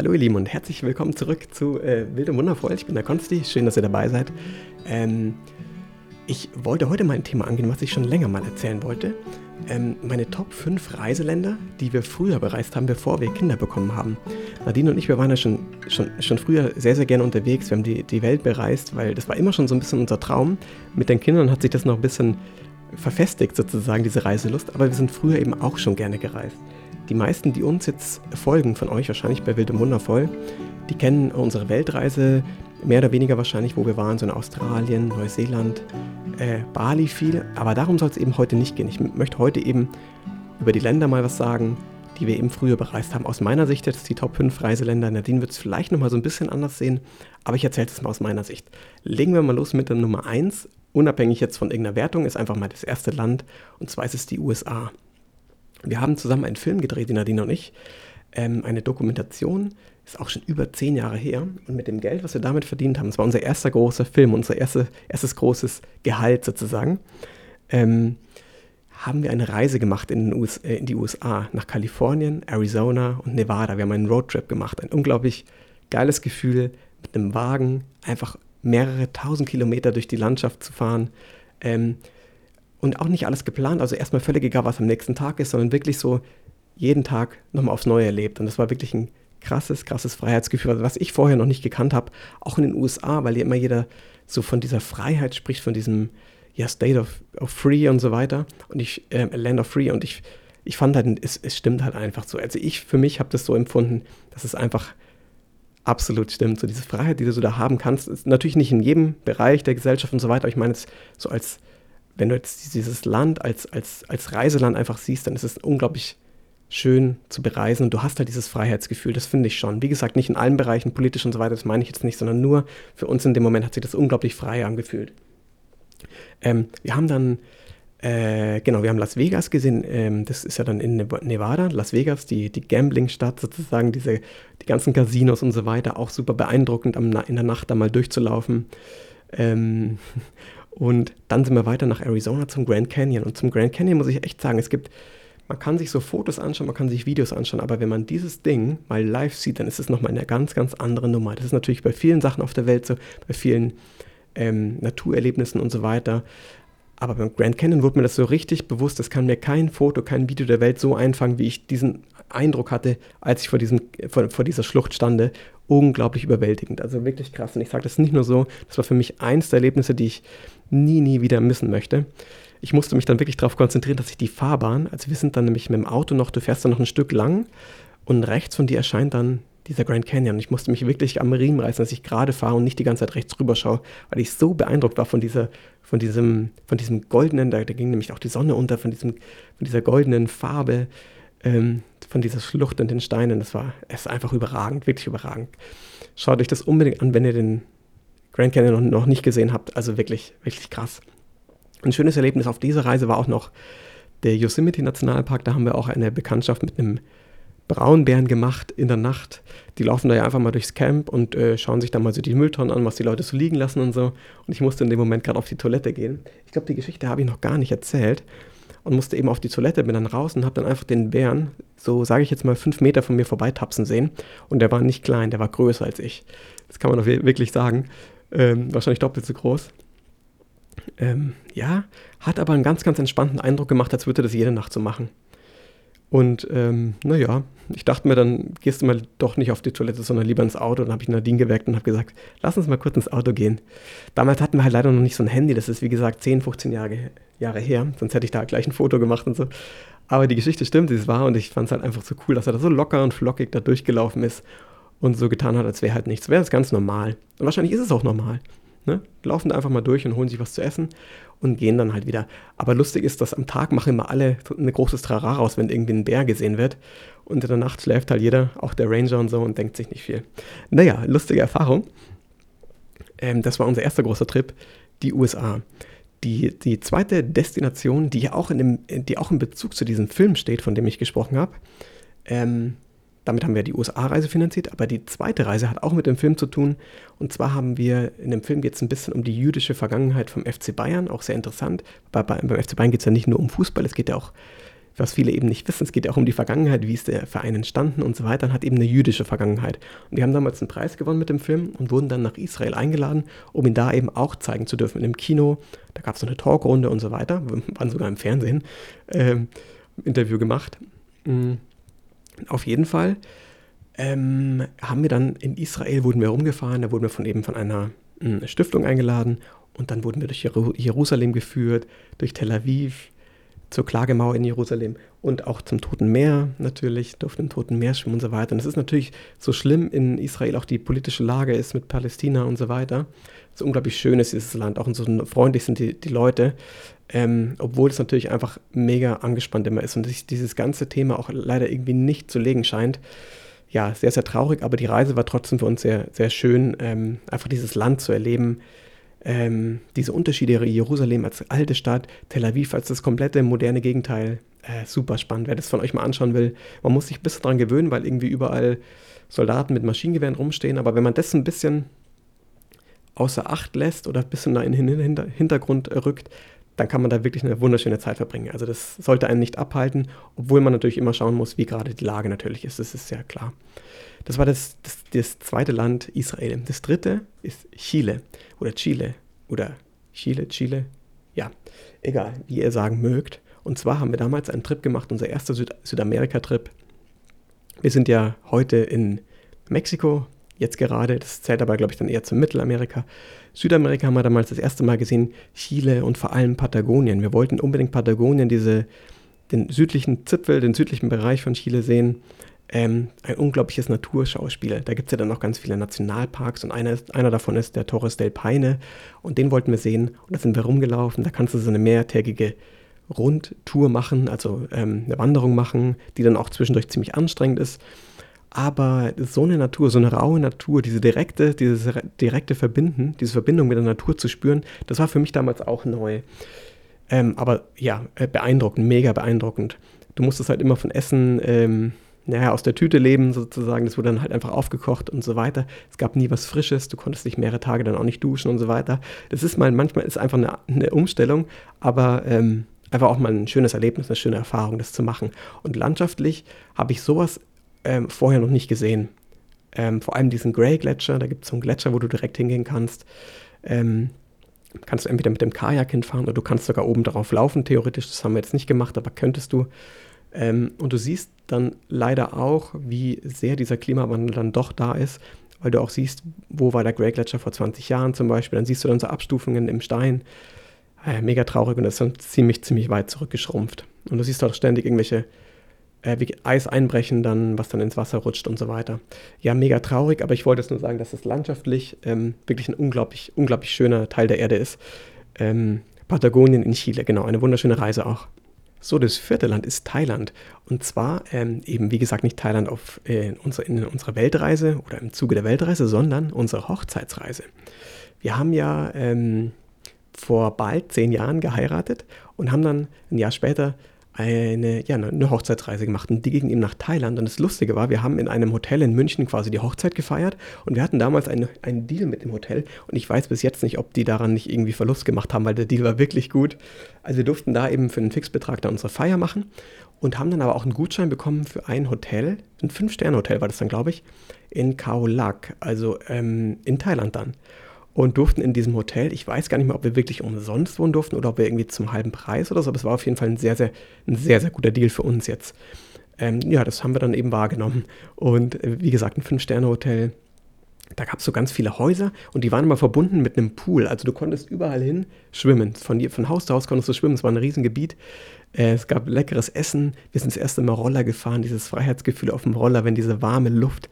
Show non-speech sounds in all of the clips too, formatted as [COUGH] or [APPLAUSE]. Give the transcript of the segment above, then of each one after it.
Hallo ihr Lieben und herzlich willkommen zurück zu äh, Wild und Wundervoll. Ich bin der Konsti, schön, dass ihr dabei seid. Ähm, ich wollte heute mal ein Thema angehen, was ich schon länger mal erzählen wollte. Ähm, meine Top 5 Reiseländer, die wir früher bereist haben, bevor wir Kinder bekommen haben. Nadine und ich, wir waren ja schon, schon, schon früher sehr, sehr gerne unterwegs. Wir haben die, die Welt bereist, weil das war immer schon so ein bisschen unser Traum. Mit den Kindern hat sich das noch ein bisschen verfestigt sozusagen, diese Reiselust. Aber wir sind früher eben auch schon gerne gereist. Die meisten, die uns jetzt folgen von euch, wahrscheinlich bei Wild und Wundervoll, die kennen unsere Weltreise mehr oder weniger wahrscheinlich, wo wir waren, so in Australien, Neuseeland, äh, Bali viel. Aber darum soll es eben heute nicht gehen. Ich möchte heute eben über die Länder mal was sagen, die wir eben früher bereist haben. Aus meiner Sicht jetzt die Top 5 Reiseländer. Nadine wird es vielleicht nochmal so ein bisschen anders sehen, aber ich erzähle es mal aus meiner Sicht. Legen wir mal los mit der Nummer 1. Unabhängig jetzt von irgendeiner Wertung, ist einfach mal das erste Land und zwar ist es die USA. Wir haben zusammen einen Film gedreht, die Nadine und ich. Ähm, eine Dokumentation, ist auch schon über zehn Jahre her. Und mit dem Geld, was wir damit verdient haben, das war unser erster großer Film, unser erste, erstes großes Gehalt sozusagen, ähm, haben wir eine Reise gemacht in, US, äh, in, die USA, nach Kalifornien, Arizona und Nevada. Wir haben einen Roadtrip gemacht. Ein unglaublich geiles Gefühl, mit einem Wagen einfach mehrere tausend Kilometer durch die Landschaft zu fahren. Ähm, und auch nicht alles geplant, also erstmal völlig egal, was am nächsten Tag ist, sondern wirklich so jeden Tag nochmal aufs Neue erlebt. Und das war wirklich ein krasses, krasses Freiheitsgefühl, was ich vorher noch nicht gekannt habe, auch in den USA, weil ja immer jeder so von dieser Freiheit spricht, von diesem ja, State of, of Free und so weiter. Und ich, äh, Land of Free und ich, ich fand halt, es, es stimmt halt einfach so. Also ich für mich habe das so empfunden, dass es einfach absolut stimmt. So diese Freiheit, die du so da haben kannst, ist natürlich nicht in jedem Bereich der Gesellschaft und so weiter, aber ich meine es so als wenn du jetzt dieses Land als, als, als Reiseland einfach siehst, dann ist es unglaublich schön zu bereisen und du hast halt dieses Freiheitsgefühl, das finde ich schon. Wie gesagt, nicht in allen Bereichen, politisch und so weiter, das meine ich jetzt nicht, sondern nur für uns in dem Moment hat sich das unglaublich frei angefühlt. Ähm, wir haben dann, äh, genau, wir haben Las Vegas gesehen, ähm, das ist ja dann in Nevada, Las Vegas, die, die Gambling-Stadt sozusagen, diese, die ganzen Casinos und so weiter, auch super beeindruckend, am, in der Nacht da mal durchzulaufen. Ähm, [LAUGHS] und dann sind wir weiter nach Arizona zum Grand Canyon. Und zum Grand Canyon muss ich echt sagen, es gibt, man kann sich so Fotos anschauen, man kann sich Videos anschauen, aber wenn man dieses Ding mal live sieht, dann ist es nochmal eine ganz, ganz andere Nummer. Das ist natürlich bei vielen Sachen auf der Welt so, bei vielen ähm, Naturerlebnissen und so weiter. Aber beim Grand Canyon wurde mir das so richtig bewusst, das kann mir kein Foto, kein Video der Welt so einfangen, wie ich diesen Eindruck hatte, als ich vor, diesem, vor, vor dieser Schlucht stande. Unglaublich überwältigend. Also wirklich krass. Und ich sage das nicht nur so, das war für mich eins der Erlebnisse, die ich nie, nie wieder missen möchte. Ich musste mich dann wirklich darauf konzentrieren, dass ich die Fahrbahn, also wir sind dann nämlich mit dem Auto noch, du fährst dann noch ein Stück lang und rechts von dir erscheint dann dieser Grand Canyon. Ich musste mich wirklich am Riemen reißen, dass ich gerade fahre und nicht die ganze Zeit rechts rüber schaue, weil ich so beeindruckt war von dieser, von diesem, von diesem goldenen, da, da ging nämlich auch die Sonne unter, von diesem, von dieser goldenen Farbe, ähm, von dieser Schlucht in den Steinen. Das war, es ist einfach überragend, wirklich überragend. Schaut euch das unbedingt an, wenn ihr den Grand Canyon noch nicht gesehen habt. Also wirklich, wirklich krass. Ein schönes Erlebnis auf dieser Reise war auch noch der Yosemite Nationalpark. Da haben wir auch eine Bekanntschaft mit einem Braunbären gemacht in der Nacht. Die laufen da ja einfach mal durchs Camp und äh, schauen sich dann mal so die Mülltonnen an, was die Leute so liegen lassen und so. Und ich musste in dem Moment gerade auf die Toilette gehen. Ich glaube, die Geschichte habe ich noch gar nicht erzählt. Und musste eben auf die Toilette, bin dann raus und habe dann einfach den Bären, so sage ich jetzt mal, fünf Meter von mir vorbeitapsen sehen. Und der war nicht klein, der war größer als ich. Das kann man doch wirklich sagen. Ähm, wahrscheinlich doppelt so groß. Ähm, ja, hat aber einen ganz, ganz entspannten Eindruck gemacht, als würde das jede Nacht so machen. Und ähm, naja, ich dachte mir, dann gehst du mal doch nicht auf die Toilette, sondern lieber ins Auto. Dann habe ich Nadine geweckt und habe gesagt, lass uns mal kurz ins Auto gehen. Damals hatten wir halt leider noch nicht so ein Handy, das ist wie gesagt 10, 15 Jahre, Jahre her, sonst hätte ich da gleich ein Foto gemacht und so. Aber die Geschichte stimmt, es war und ich fand es halt einfach so cool, dass er da so locker und flockig da durchgelaufen ist und so getan hat, als wäre halt nichts. Wäre das ganz normal. Und wahrscheinlich ist es auch normal. Ne? Laufen da einfach mal durch und holen sich was zu essen und gehen dann halt wieder. Aber lustig ist, dass am Tag machen immer alle ein großes Trara raus, wenn irgendwie ein Bär gesehen wird. Und in der Nacht schläft halt jeder, auch der Ranger und so, und denkt sich nicht viel. Naja, lustige Erfahrung. Ähm, das war unser erster großer Trip, die USA. Die, die zweite Destination, die auch, in dem, die auch in Bezug zu diesem Film steht, von dem ich gesprochen habe, ähm, damit haben wir die USA-Reise finanziert, aber die zweite Reise hat auch mit dem Film zu tun. Und zwar haben wir, in dem Film es ein bisschen um die jüdische Vergangenheit vom FC Bayern, auch sehr interessant. Bei, bei, beim FC Bayern geht es ja nicht nur um Fußball, es geht ja auch was viele eben nicht wissen, es geht ja auch um die Vergangenheit, wie ist der Verein entstanden und so weiter, und hat eben eine jüdische Vergangenheit. Und die haben damals einen Preis gewonnen mit dem Film und wurden dann nach Israel eingeladen, um ihn da eben auch zeigen zu dürfen in einem Kino. Da gab es so eine Talkrunde und so weiter, [LAUGHS] waren sogar im Fernsehen, ähm, Interview gemacht. Mhm. Auf jeden Fall ähm, haben wir dann in Israel, wurden wir rumgefahren, da wurden wir von eben von einer mh, Stiftung eingeladen und dann wurden wir durch Jerusalem geführt, durch Tel Aviv, zur Klagemauer in Jerusalem und auch zum Toten Meer natürlich, durften im Toten Meer schwimmen und so weiter. Und es ist natürlich so schlimm in Israel auch die politische Lage ist mit Palästina und so weiter. So unglaublich schön ist dieses Land, auch so freundlich sind die, die Leute, ähm, obwohl es natürlich einfach mega angespannt immer ist und sich dieses ganze Thema auch leider irgendwie nicht zu legen scheint. Ja, sehr, sehr traurig, aber die Reise war trotzdem für uns sehr, sehr schön, ähm, einfach dieses Land zu erleben, ähm, diese Unterschiede, Jerusalem als alte Stadt, Tel Aviv als das komplette moderne Gegenteil, äh, super spannend. Wer das von euch mal anschauen will, man muss sich ein bisschen daran gewöhnen, weil irgendwie überall Soldaten mit Maschinengewehren rumstehen. Aber wenn man das ein bisschen außer Acht lässt oder ein bisschen in den Hintergrund rückt, dann kann man da wirklich eine wunderschöne Zeit verbringen. Also das sollte einen nicht abhalten, obwohl man natürlich immer schauen muss, wie gerade die Lage natürlich ist. Das ist ja klar. Das war das, das, das zweite Land Israel. Das dritte ist Chile oder Chile oder Chile, Chile. Ja, egal, wie ihr sagen mögt. Und zwar haben wir damals einen Trip gemacht, unser erster Süd Südamerika-Trip. Wir sind ja heute in Mexiko, jetzt gerade. Das zählt aber, glaube ich, dann eher zum Mittelamerika. Südamerika haben wir damals das erste Mal gesehen, Chile und vor allem Patagonien. Wir wollten unbedingt Patagonien, diese, den südlichen Zipfel, den südlichen Bereich von Chile sehen ähm, ein unglaubliches Naturschauspiel. Da gibt es ja dann noch ganz viele Nationalparks und einer, einer davon ist der Torres del Paine und den wollten wir sehen und da sind wir rumgelaufen. Da kannst du so eine mehrtägige Rundtour machen, also ähm, eine Wanderung machen, die dann auch zwischendurch ziemlich anstrengend ist. Aber so eine Natur, so eine raue Natur, diese direkte, dieses direkte Verbinden, diese Verbindung mit der Natur zu spüren, das war für mich damals auch neu. Ähm, aber ja, äh, beeindruckend, mega beeindruckend. Du musstest halt immer von Essen ähm, naja, aus der Tüte leben sozusagen. Das wurde dann halt einfach aufgekocht und so weiter. Es gab nie was Frisches, du konntest dich mehrere Tage dann auch nicht duschen und so weiter. Das ist mal, manchmal ist einfach eine, eine Umstellung, aber ähm, einfach auch mal ein schönes Erlebnis, eine schöne Erfahrung, das zu machen. Und landschaftlich habe ich sowas ähm, vorher noch nicht gesehen. Ähm, vor allem diesen Grey Gletscher, da gibt es so einen Gletscher, wo du direkt hingehen kannst. Ähm, kannst du entweder mit dem Kajak hinfahren oder du kannst sogar oben drauf laufen, theoretisch. Das haben wir jetzt nicht gemacht, aber könntest du. Ähm, und du siehst dann leider auch, wie sehr dieser Klimawandel dann doch da ist, weil du auch siehst, wo war der Great Gletscher vor 20 Jahren zum Beispiel. Dann siehst du dann so Abstufungen im Stein. Äh, mega traurig und das ist dann ziemlich, ziemlich weit zurückgeschrumpft. Und du siehst auch ständig irgendwelche äh, Eis einbrechen, dann, was dann ins Wasser rutscht und so weiter. Ja, mega traurig, aber ich wollte es nur sagen, dass es landschaftlich ähm, wirklich ein unglaublich, unglaublich schöner Teil der Erde ist. Ähm, Patagonien in Chile, genau, eine wunderschöne Reise auch. So, das vierte Land ist Thailand. Und zwar ähm, eben, wie gesagt, nicht Thailand auf, äh, in, unser, in unserer Weltreise oder im Zuge der Weltreise, sondern unsere Hochzeitsreise. Wir haben ja ähm, vor bald zehn Jahren geheiratet und haben dann ein Jahr später eine, ja, eine Hochzeitsreise gemacht und die ging eben nach Thailand. Und das Lustige war, wir haben in einem Hotel in München quasi die Hochzeit gefeiert und wir hatten damals einen, einen Deal mit dem Hotel und ich weiß bis jetzt nicht, ob die daran nicht irgendwie Verlust gemacht haben, weil der Deal war wirklich gut. Also wir durften da eben für einen Fixbetrag da unsere Feier machen und haben dann aber auch einen Gutschein bekommen für ein Hotel, ein Fünf-Sterne-Hotel war das dann, glaube ich, in Khao Lak, also ähm, in Thailand dann und durften in diesem Hotel, ich weiß gar nicht mehr, ob wir wirklich umsonst wohnen durften oder ob wir irgendwie zum halben Preis oder so, aber es war auf jeden Fall ein sehr, sehr, ein sehr, sehr guter Deal für uns jetzt. Ähm, ja, das haben wir dann eben wahrgenommen. Und äh, wie gesagt, ein Fünf-Sterne-Hotel. Da gab es so ganz viele Häuser und die waren immer verbunden mit einem Pool. Also du konntest überall hin schwimmen. Von, von Haus zu Haus konntest du schwimmen. Es war ein Riesengebiet. Äh, es gab leckeres Essen. Wir sind das erste Mal Roller gefahren. Dieses Freiheitsgefühl auf dem Roller, wenn diese warme Luft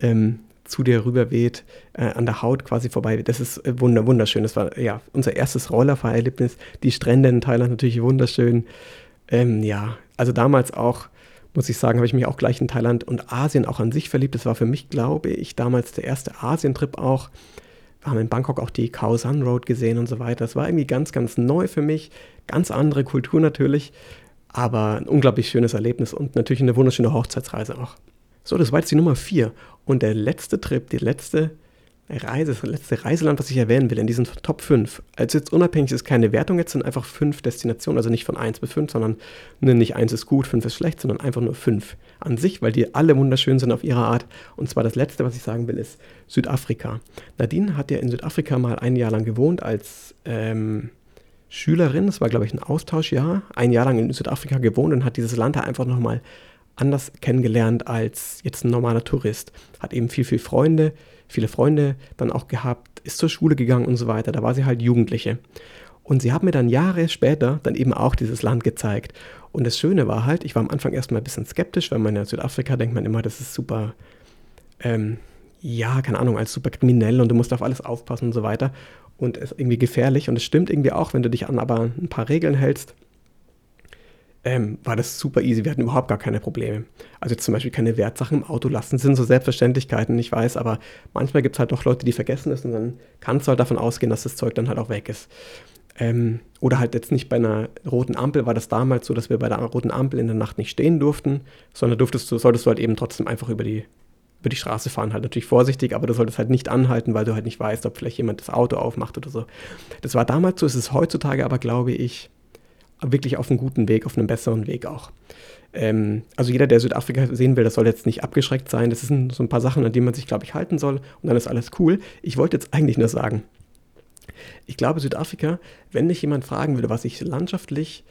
ähm, zu dir rüberweht, äh, an der Haut quasi vorbei. Das ist äh, wunder, wunderschön. Das war ja unser erstes Rollerfahrerlebnis. Die Strände in Thailand natürlich wunderschön. Ähm, ja, also damals auch, muss ich sagen, habe ich mich auch gleich in Thailand und Asien auch an sich verliebt. Das war für mich, glaube ich, damals der erste Asientrip auch. Wir haben in Bangkok auch die Khao San Road gesehen und so weiter. Das war irgendwie ganz, ganz neu für mich. Ganz andere Kultur natürlich, aber ein unglaublich schönes Erlebnis und natürlich eine wunderschöne Hochzeitsreise auch. So, das war jetzt die Nummer 4. Und der letzte Trip, die letzte Reise, das letzte Reiseland, was ich erwähnen will, in diesen Top 5. Also jetzt unabhängig ist keine Wertung, jetzt sind einfach fünf Destinationen, also nicht von 1 bis 5, sondern ne, nicht 1 ist gut, 5 ist schlecht, sondern einfach nur 5 an sich, weil die alle wunderschön sind auf ihre Art. Und zwar das letzte, was ich sagen will, ist Südafrika. Nadine hat ja in Südafrika mal ein Jahr lang gewohnt als ähm, Schülerin, das war glaube ich ein Austauschjahr, ein Jahr lang in Südafrika gewohnt und hat dieses Land da einfach nochmal anders kennengelernt als jetzt ein normaler Tourist. Hat eben viel, viel Freunde, viele Freunde dann auch gehabt, ist zur Schule gegangen und so weiter. Da war sie halt Jugendliche. Und sie hat mir dann Jahre später dann eben auch dieses Land gezeigt. Und das Schöne war halt, ich war am Anfang erstmal ein bisschen skeptisch, weil man in Südafrika denkt man immer, das ist super, ähm, ja, keine Ahnung, als super kriminell und du musst auf alles aufpassen und so weiter. Und es ist irgendwie gefährlich. Und es stimmt irgendwie auch, wenn du dich an aber ein paar Regeln hältst, ähm, war das super easy. Wir hatten überhaupt gar keine Probleme. Also zum Beispiel keine Wertsachen im Auto lassen, sind so Selbstverständlichkeiten, ich weiß, aber manchmal gibt es halt doch Leute, die vergessen es und dann kannst du halt davon ausgehen, dass das Zeug dann halt auch weg ist. Ähm, oder halt jetzt nicht bei einer roten Ampel war das damals so, dass wir bei der roten Ampel in der Nacht nicht stehen durften, sondern durftest du, solltest du halt eben trotzdem einfach über die, über die Straße fahren. Halt natürlich vorsichtig, aber du solltest halt nicht anhalten, weil du halt nicht weißt, ob vielleicht jemand das Auto aufmacht oder so. Das war damals so, ist es heutzutage aber, glaube ich, wirklich auf einem guten Weg, auf einem besseren Weg auch. Ähm, also jeder, der Südafrika sehen will, das soll jetzt nicht abgeschreckt sein. Das sind so ein paar Sachen, an denen man sich, glaube ich, halten soll und dann ist alles cool. Ich wollte jetzt eigentlich nur sagen, ich glaube, Südafrika, wenn mich jemand fragen würde, was ich landschaftlich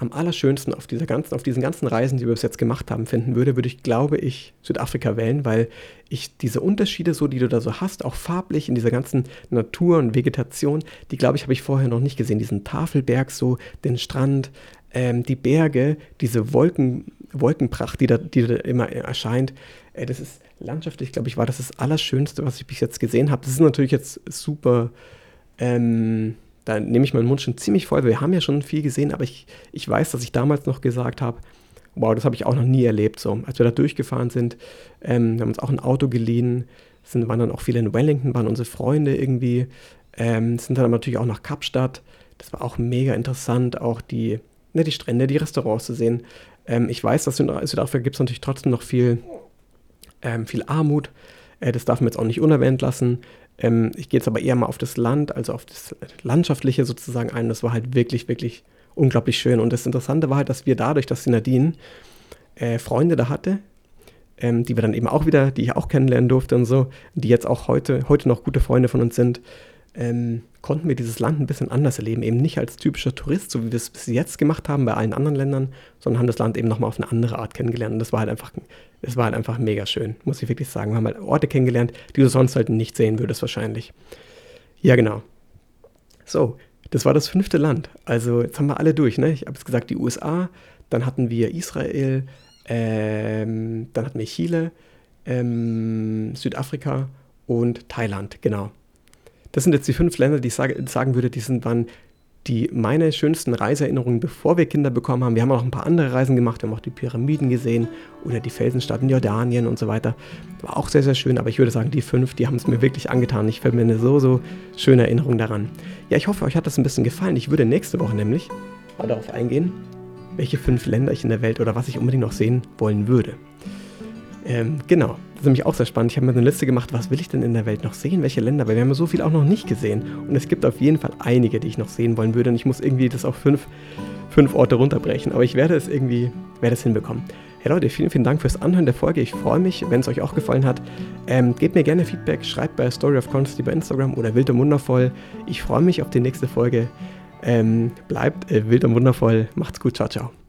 am allerschönsten auf, dieser ganzen, auf diesen ganzen Reisen, die wir bis jetzt gemacht haben, finden würde, würde ich, glaube ich, Südafrika wählen, weil ich diese Unterschiede so, die du da so hast, auch farblich in dieser ganzen Natur und Vegetation, die, glaube ich, habe ich vorher noch nicht gesehen. Diesen Tafelberg so, den Strand, ähm, die Berge, diese Wolken, Wolkenpracht, die da, die da immer erscheint. Äh, das ist landschaftlich, glaube ich, war das das Allerschönste, was ich bis jetzt gesehen habe. Das ist natürlich jetzt super ähm, da nehme ich meinen Mund schon ziemlich voll. Wir haben ja schon viel gesehen, aber ich, ich weiß, dass ich damals noch gesagt habe, wow, das habe ich auch noch nie erlebt. So, als wir da durchgefahren sind, ähm, wir haben uns auch ein Auto geliehen, sind, waren dann auch viele in Wellington, waren unsere Freunde irgendwie, ähm, sind dann natürlich auch nach Kapstadt. Das war auch mega interessant, auch die, ne, die Strände, die Restaurants zu sehen. Ähm, ich weiß, dass in Südafrika gibt es natürlich trotzdem noch viel, ähm, viel Armut. Äh, das darf man jetzt auch nicht unerwähnt lassen. Ähm, ich gehe jetzt aber eher mal auf das Land, also auf das Landschaftliche sozusagen ein. Das war halt wirklich, wirklich unglaublich schön. Und das Interessante war halt, dass wir dadurch, dass die Nadine äh, Freunde da hatte, ähm, die wir dann eben auch wieder, die ich auch kennenlernen durfte und so, die jetzt auch heute, heute noch gute Freunde von uns sind, ähm, konnten wir dieses Land ein bisschen anders erleben. Eben nicht als typischer Tourist, so wie wir es bis jetzt gemacht haben bei allen anderen Ländern, sondern haben das Land eben nochmal auf eine andere Art kennengelernt. Und das war halt einfach, das war halt einfach mega schön, muss ich wirklich sagen. Wir haben halt Orte kennengelernt, die du sonst halt nicht sehen würdest wahrscheinlich. Ja, genau. So, das war das fünfte Land. Also jetzt haben wir alle durch. Ne? Ich habe jetzt gesagt, die USA, dann hatten wir Israel, ähm, dann hatten wir Chile, ähm, Südafrika und Thailand, genau. Das sind jetzt die fünf Länder, die ich sage, sagen würde, die sind, waren die meine schönsten Reiseerinnerungen, bevor wir Kinder bekommen haben. Wir haben auch ein paar andere Reisen gemacht, wir haben auch die Pyramiden gesehen oder die Felsenstadt in Jordanien und so weiter. War auch sehr, sehr schön, aber ich würde sagen, die fünf, die haben es mir wirklich angetan. Ich eine so, so schöne Erinnerung daran. Ja, ich hoffe, euch hat das ein bisschen gefallen. Ich würde nächste Woche nämlich mal darauf eingehen, welche fünf Länder ich in der Welt oder was ich unbedingt noch sehen wollen würde. Ähm, genau. Das ist nämlich auch sehr spannend. Ich habe mir eine Liste gemacht, was will ich denn in der Welt noch sehen, welche Länder, weil wir haben so viel auch noch nicht gesehen. Und es gibt auf jeden Fall einige, die ich noch sehen wollen würde. Und ich muss irgendwie das auf fünf, fünf Orte runterbrechen. Aber ich werde es irgendwie, werde es hinbekommen. Hey Leute, vielen, vielen Dank fürs Anhören der Folge. Ich freue mich, wenn es euch auch gefallen hat. Ähm, gebt mir gerne Feedback, schreibt bei Story of Constantly bei Instagram oder Wild und Wundervoll. Ich freue mich auf die nächste Folge. Ähm, bleibt äh, wild und wundervoll. Macht's gut. Ciao, ciao.